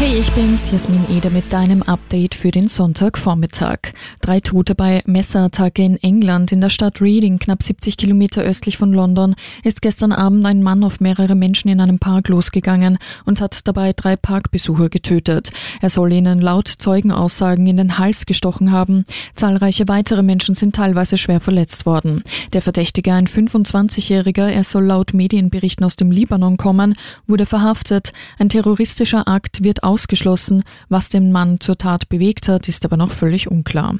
Hey, ich bin's, Jasmin Eder mit deinem Update für den Sonntagvormittag. Drei Tote bei Messerattacke in England. In der Stadt Reading, knapp 70 Kilometer östlich von London, ist gestern Abend ein Mann auf mehrere Menschen in einem Park losgegangen und hat dabei drei Parkbesucher getötet. Er soll ihnen laut Zeugenaussagen in den Hals gestochen haben. Zahlreiche weitere Menschen sind teilweise schwer verletzt worden. Der Verdächtige, ein 25-Jähriger, er soll laut Medienberichten aus dem Libanon kommen, wurde verhaftet. Ein terroristischer Akt wird ausgeschlossen. Was den Mann zur Tat bewegt hat, ist aber noch völlig unklar.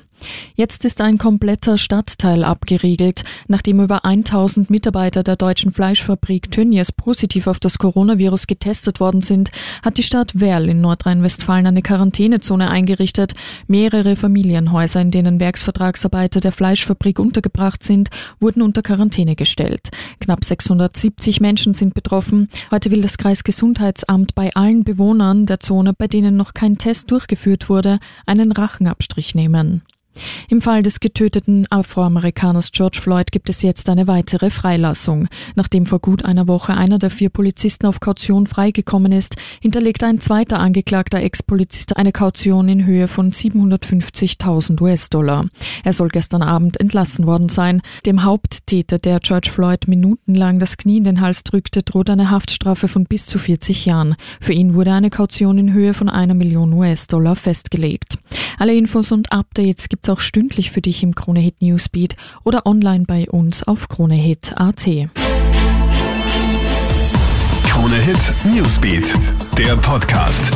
Jetzt ist ein kompletter Stadtteil abgeriegelt, nachdem über 1000 Mitarbeiter der deutschen Fleischfabrik Tönnies positiv auf das Coronavirus getestet worden sind, hat die Stadt Werl in Nordrhein-Westfalen eine Quarantänezone eingerichtet. Mehrere Familienhäuser, in denen Werksvertragsarbeiter der Fleischfabrik untergebracht sind, wurden unter Quarantäne gestellt. Knapp 670 Menschen sind betroffen. Heute will das Kreisgesundheitsamt bei allen Bewohnern der Zone, bei denen noch kein Test durchgeführt wurde, einen Rachenabstrich nehmen. Im Fall des getöteten Afroamerikaners George Floyd gibt es jetzt eine weitere Freilassung. Nachdem vor gut einer Woche einer der vier Polizisten auf Kaution freigekommen ist, hinterlegt ein zweiter angeklagter Ex-Polizist eine Kaution in Höhe von 750.000 US-Dollar. Er soll gestern Abend entlassen worden sein. Dem Haupttäter, der George Floyd minutenlang das Knie in den Hals drückte, droht eine Haftstrafe von bis zu 40 Jahren. Für ihn wurde eine Kaution in Höhe von einer Million US-Dollar festgelegt. Alle Infos und Updates gibt's auch stündlich für dich im Kronehit Newsbeat oder online bei uns auf kronehit.at. Kronehit Newsbeat, der Podcast.